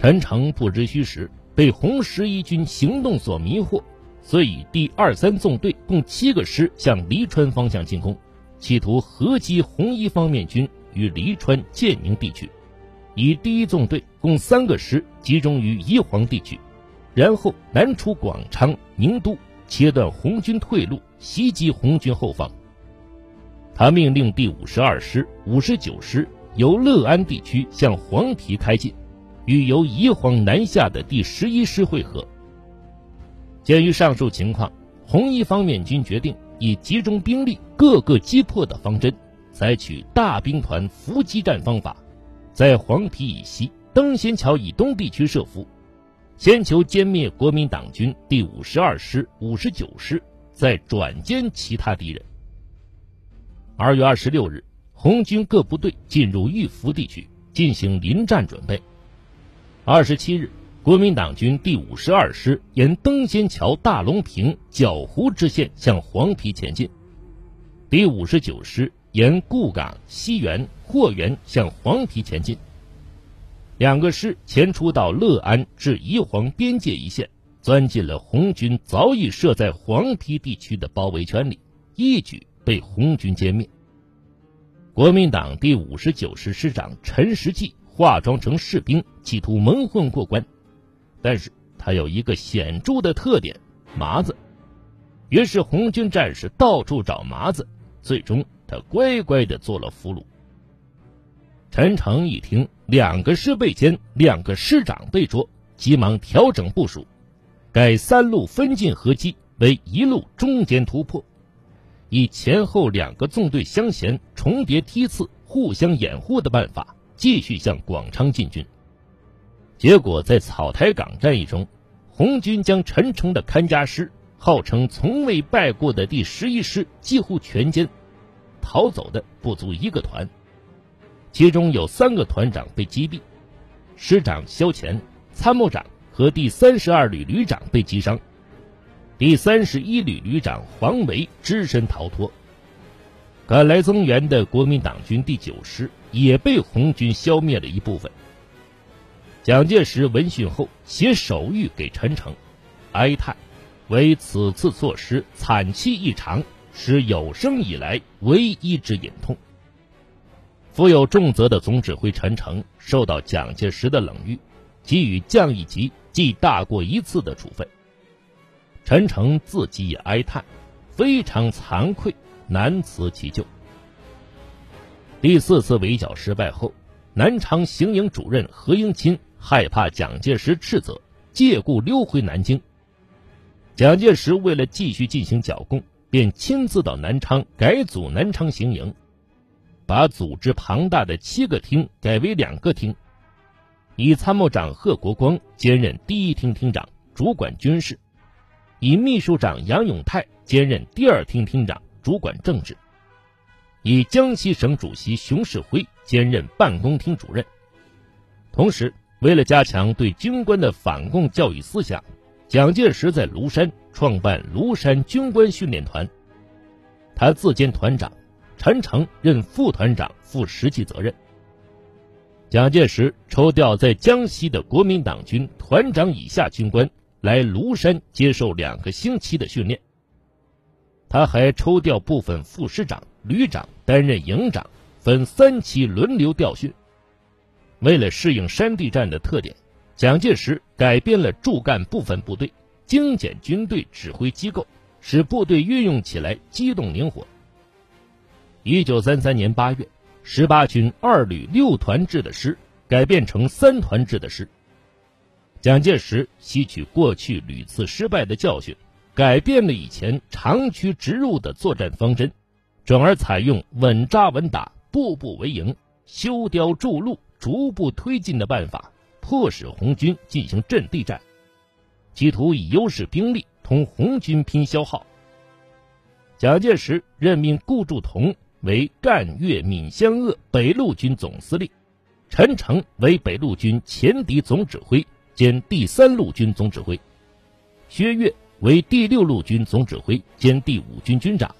陈诚不知虚实，被红十一军行动所迷惑，遂以第二三纵队共七个师向黎川方向进攻，企图合击红一方面军于黎川、建宁地区；以第一纵队共三个师集中于宜黄地区，然后南出广昌、宁都，切断红军退路，袭击红军后方。他命令第五十二师、五十九师由乐安地区向黄陂开进。与由宜黄南下的第十一师会合。鉴于上述情况，红一方面军决定以集中兵力、各个击破的方针，采取大兵团伏击战方法，在黄陂以西、登仙桥以东地区设伏，先求歼灭国民党军第五十二师、五十九师，再转歼其他敌人。二月二十六日，红军各部队进入玉福地区进行临战准备。二十七日，国民党军第五十二师沿登仙桥、大龙坪、角湖支线向黄陂前进；第五十九师沿固岗、西园、霍园向黄陂前进。两个师前出到乐安至宜黄边界一线，钻进了红军早已设在黄陂地区的包围圈里，一举被红军歼灭。国民党第五十九师师长陈时济。化妆成士兵，企图蒙混过关，但是他有一个显著的特点——麻子。于是红军战士到处找麻子，最终他乖乖的做了俘虏。陈诚一听两个师被歼，两个师长被捉，急忙调整部署，改三路分进合击为一路中间突破，以前后两个纵队相衔、重叠梯次、互相掩护的办法。继续向广昌进军，结果在草台岗战役中，红军将陈诚的看家师，号称从未败过的第十一师几乎全歼，逃走的不足一个团，其中有三个团长被击毙，师长萧乾、参谋长和第三十二旅旅长被击伤，第三十一旅旅长黄维只身逃脱。赶来增援的国民党军第九师也被红军消灭了一部分。蒋介石闻讯后写手谕给陈诚，哀叹：“为此次措施惨凄异常，是有生以来唯一之隐痛。”负有重责的总指挥陈诚受到蒋介石的冷遇，给予降一级记大过一次的处分。陈诚自己也哀叹，非常惭愧。难辞其咎。第四次围剿失败后，南昌行营主任何应钦害怕蒋介石斥责，借故溜回南京。蒋介石为了继续进行剿共，便亲自到南昌改组南昌行营，把组织庞大的七个厅改为两个厅，以参谋长贺国光兼任第一厅厅长，主管军事；以秘书长杨永泰兼任第二厅厅长。主管政治，以江西省主席熊式辉兼任办公厅主任。同时，为了加强对军官的反共教育思想，蒋介石在庐山创办庐山军官训练团，他自兼团长，陈诚任副团长，负实际责任。蒋介石抽调在江西的国民党军团长以下军官来庐山接受两个星期的训练。他还抽调部分副师长、旅长担任营长，分三期轮流调训。为了适应山地战的特点，蒋介石改编了驻赣部分部队，精简军队指挥机构，使部队运用起来机动灵活。一九三三年八月，十八军二旅六团制的师改变成三团制的师。蒋介石吸取过去屡次失败的教训。改变了以前长驱直入的作战方针，转而采用稳扎稳打、步步为营、修碉筑路、逐步推进的办法，迫使红军进行阵地战，企图以优势兵力同红军拼消耗。蒋介石任命顾祝同为赣粤闽湘鄂北路军总司令，陈诚为北路军前敌总指挥兼第三路军总指挥，薛岳。为第六路军总指挥兼第五军军长，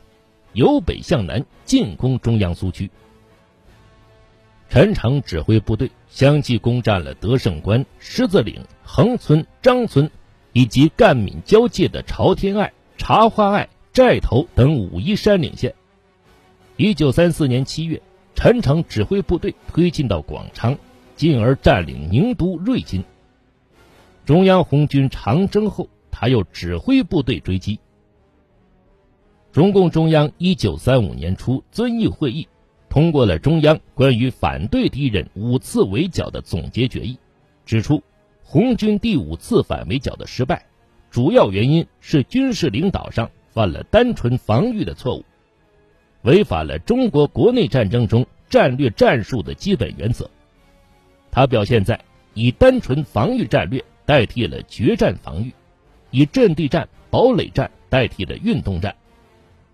由北向南进攻中央苏区。陈诚指挥部队相继攻占了德胜关、狮子岭、横村、张村，以及赣闽交界的朝天隘、茶花隘、寨头等武夷山岭线。一九三四年七月，陈诚指挥部队推进到广昌，进而占领宁都、瑞金。中央红军长征后，他又指挥部队追击。中共中央一九三五年初遵义会议。通过了中央关于反对敌人五次围剿的总结决议，指出红军第五次反围剿的失败，主要原因是军事领导上犯了单纯防御的错误，违反了中国国内战争中战略战术的基本原则。它表现在以单纯防御战略代替了决战防御，以阵地战、堡垒战代替了运动战。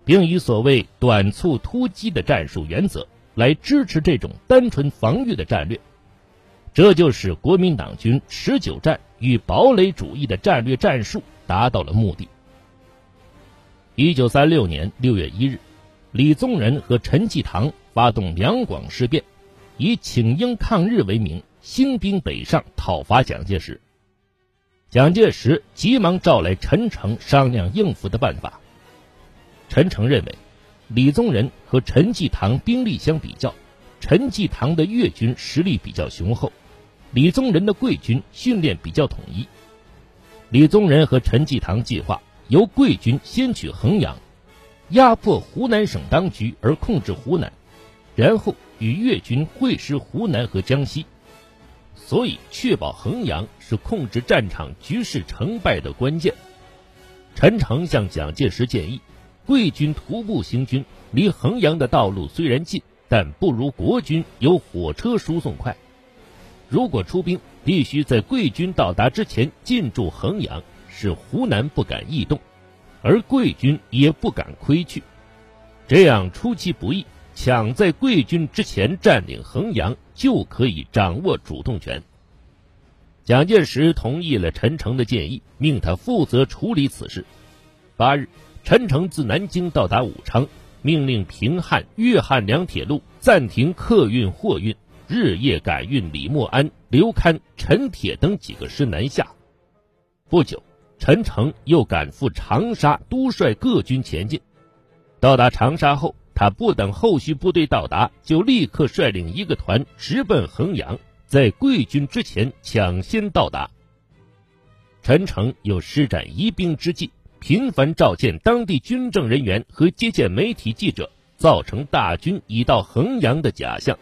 并以所谓短促突击的战术原则来支持这种单纯防御的战略，这就使国民党军持久战与堡垒主义的战略战术达到了目的。一九三六年六月一日，李宗仁和陈济棠发动两广事变，以请缨抗日为名，兴兵北上讨伐蒋介石。蒋介石急忙召来陈诚商量应付的办法。陈诚认为，李宗仁和陈济棠兵力相比较，陈济棠的粤军实力比较雄厚，李宗仁的桂军训练比较统一。李宗仁和陈济棠计划由桂军先取衡阳，压迫湖南省当局而控制湖南，然后与粤军会师湖南和江西。所以，确保衡阳是控制战场局势成败的关键。陈诚向蒋介石建议。贵军徒步行军，离衡阳的道路虽然近，但不如国军有火车输送快。如果出兵，必须在贵军到达之前进驻衡阳，使湖南不敢异动，而贵军也不敢窥去。这样出其不意，抢在贵军之前占领衡阳，就可以掌握主动权。蒋介石同意了陈诚的建议，命他负责处理此事。八日。陈诚自南京到达武昌，命令平汉、粤汉两铁路暂停客运、货运，日夜赶运李默安、刘戡、陈铁等几个师南下。不久，陈诚又赶赴长沙，督率各军前进。到达长沙后，他不等后续部队到达，就立刻率领一个团直奔衡阳，在贵军之前抢先到达。陈诚又施展疑兵之计。频繁召见当地军政人员和接见媒体记者，造成大军已到衡阳的假象。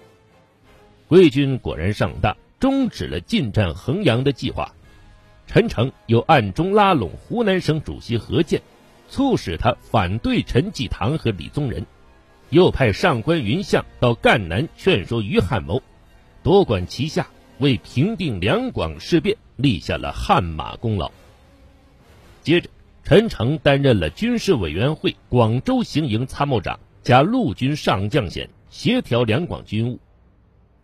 贵军果然上当，终止了进占衡阳的计划。陈诚又暗中拉拢湖南省主席何键，促使他反对陈济棠和李宗仁，又派上官云相到赣南劝说于汉谋，多管齐下，为平定两广事变立下了汗马功劳。接着。陈诚担任了军事委员会广州行营参谋长加陆军上将衔，协调两广军务。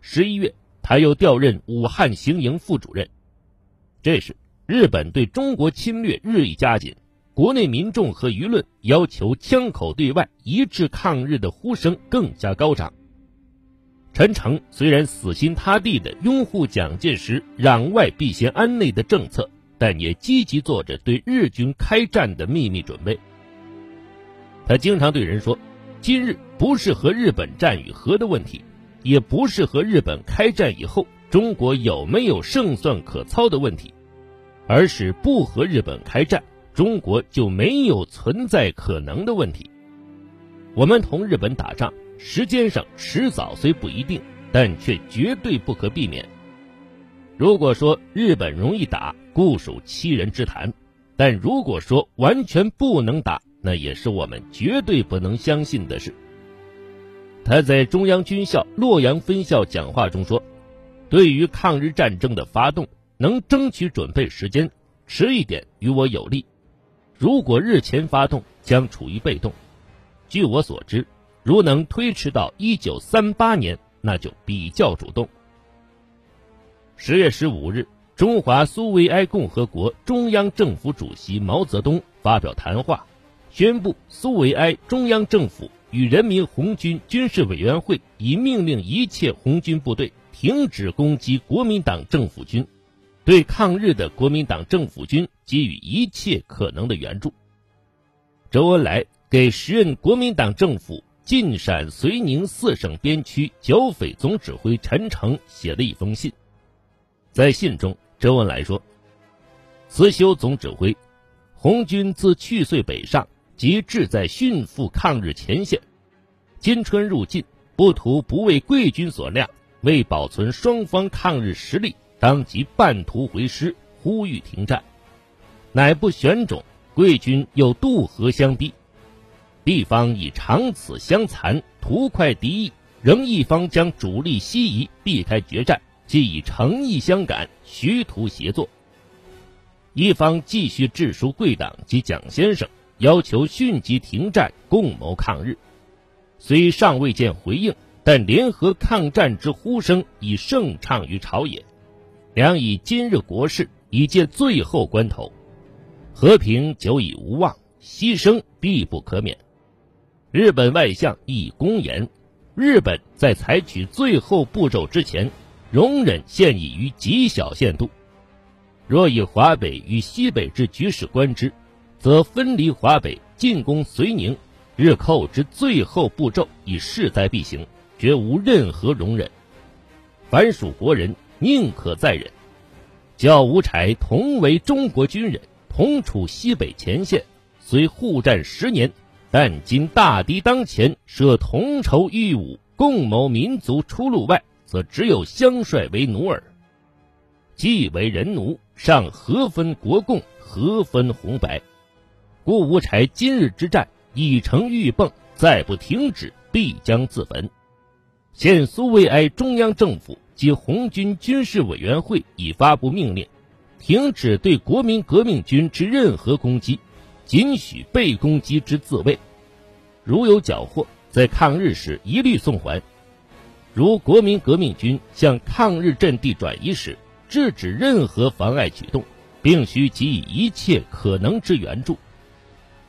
十一月，他又调任武汉行营副主任。这时，日本对中国侵略日益加紧，国内民众和舆论要求枪口对外、一致抗日的呼声更加高涨。陈诚虽然死心塌地地拥护蒋介石“攘外必先安内”的政策。但也积极做着对日军开战的秘密准备。他经常对人说：“今日不是和日本战与和的问题，也不是和日本开战以后中国有没有胜算可操的问题，而是不和日本开战，中国就没有存在可能的问题。我们同日本打仗，时间上迟早虽不一定，但却绝对不可避免。如果说日本容易打，固属欺人之谈，但如果说完全不能打，那也是我们绝对不能相信的事。他在中央军校洛阳分校讲话中说：“对于抗日战争的发动，能争取准备时间，迟一点与我有利；如果日前发动，将处于被动。据我所知，如能推迟到一九三八年，那就比较主动。”十月十五日。中华苏维埃共和国中央政府主席毛泽东发表谈话，宣布苏维埃中央政府与人民红军军事委员会已命令一切红军部队停止攻击国民党政府军，对抗日的国民党政府军给予一切可能的援助。周恩来给时任国民党政府晋陕绥宁四省边区剿匪总指挥陈诚写了一封信，在信中，周恩来说：“慈修总指挥，红军自去岁北上，即志在迅速抗日前线。今春入晋，不图不为贵军所谅，为保存双方抗日实力，当即半途回师，呼吁停战。乃不选种，贵军又渡河相逼，地方以长此相残，图快敌意，仍一方将主力西移，避开决战，即以诚意相感，徐图协作。一方继续致书贵党及蒋先生，要求迅即停战，共谋抗日。虽尚未见回应，但联合抗战之呼声已盛畅于朝野。良以今日国事已见最后关头，和平久已无望，牺牲必不可免。日本外相亦公言，日本在采取最后步骤之前，容忍现已于极小限度。若以华北与西北之局势观之，则分离华北、进攻绥宁，日寇之最后步骤已势在必行，绝无任何容忍。凡属国人宁可再忍。教吴柴同为中国军人，同处西北前线，虽互战十年，但今大敌当前，设同仇御侮、共谋民族出路外，则只有相率为奴耳。既为人奴。尚何分国共，何分红白？故吴柴今日之战已成玉泵，再不停止，必将自焚。现苏维埃中央政府及红军军事委员会已发布命令，停止对国民革命军之任何攻击，仅许被攻击之自卫。如有缴获，在抗日时一律送还。如国民革命军向抗日阵地转移时，制止任何妨碍举动，并需给予一切可能之援助。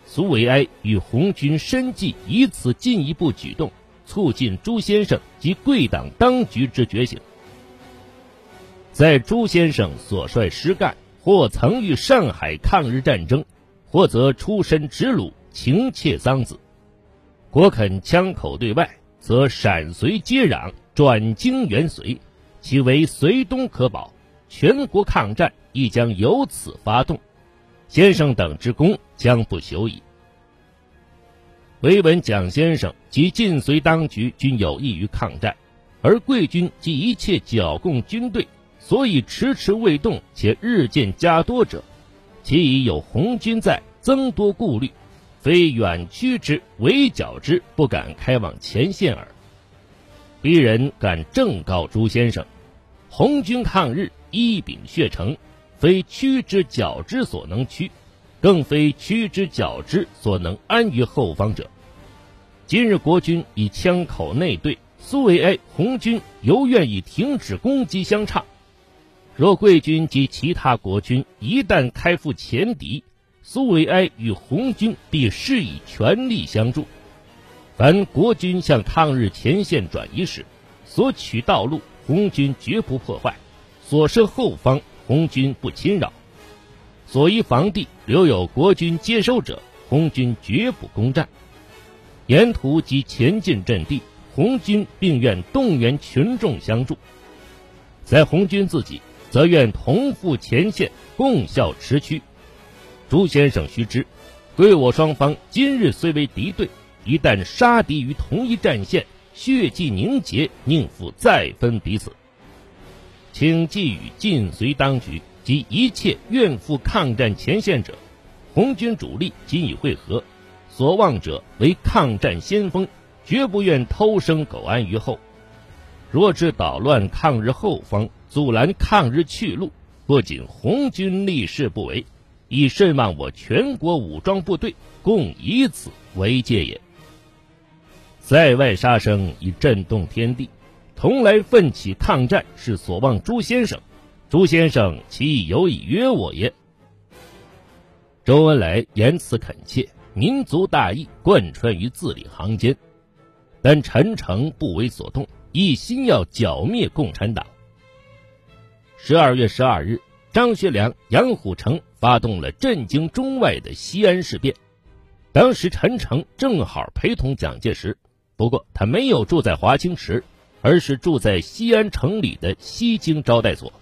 苏维埃与红军深计以此进一步举动，促进朱先生及贵党当局之觉醒。在朱先生所率师干，或曾与上海抗日战争，或则出身直鲁，情切桑梓。果肯枪口对外，则陕绥接壤，转京援绥，其为绥东可保。全国抗战亦将由此发动，先生等之功将不朽矣。唯闻蒋先生及晋绥当局均有意于抗战，而贵军及一切剿共军队所以迟迟未动且日渐加多者，其已有红军在，增多顾虑，非远驱之、围剿之不敢开往前线耳。鄙人敢正告朱先生，红军抗日。一柄血成，非驱之剿之所能驱，更非驱之剿之所能安于后方者。今日国军以枪口内对，苏维埃红军犹愿意停止攻击相差。若贵军及其他国军一旦开赴前敌，苏维埃与红军必施以全力相助。凡国军向抗日前线转移时，所取道路，红军绝不破坏。所设后方，红军不侵扰；所依防地留有国军接收者，红军绝不攻占。沿途及前进阵地，红军并愿动员群众相助。在红军自己，则愿同赴前线，共效持驱。朱先生须知，贵我双方今日虽为敌对，一旦杀敌于同一战线，血迹凝结，宁复再分彼此。请寄予晋绥当局及一切愿赴抗战前线者，红军主力今已会合，所望者为抗战先锋，绝不愿偷生苟安于后。若致捣乱抗日后方，阻拦抗日去路，不仅红军立誓不为，亦甚望我全国武装部队共以此为戒也。塞外杀声已震动天地。同来奋起抗战，是所望朱先生。朱先生其有以约我也。周恩来言辞恳切，民族大义贯穿于字里行间，但陈诚不为所动，一心要剿灭共产党。十二月十二日，张学良、杨虎城发动了震惊中外的西安事变。当时陈诚正好陪同蒋介石，不过他没有住在华清池，而是住在西安城里的西京招待所。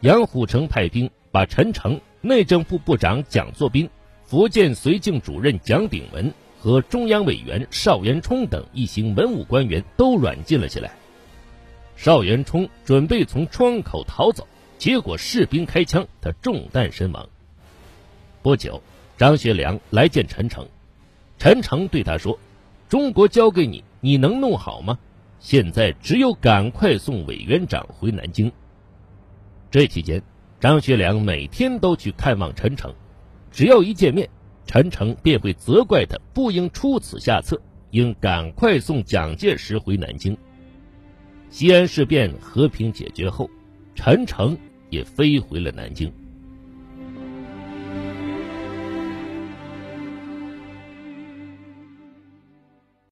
杨虎城派兵把陈诚、内政部部长蒋作斌、福建绥靖主任蒋鼎文和中央委员邵元冲等一行文武官员都软禁了起来。邵元冲准备从窗口逃走，结果士兵开枪，他中弹身亡。不久，张学良来见陈诚，陈诚对他说：“中国交给你，你能弄好吗？现在只有赶快送委员长回南京。”这期间，张学良每天都去看望陈诚，只要一见面，陈诚便会责怪他不应出此下策，应赶快送蒋介石回南京。西安事变和平解决后，陈诚也飞回了南京。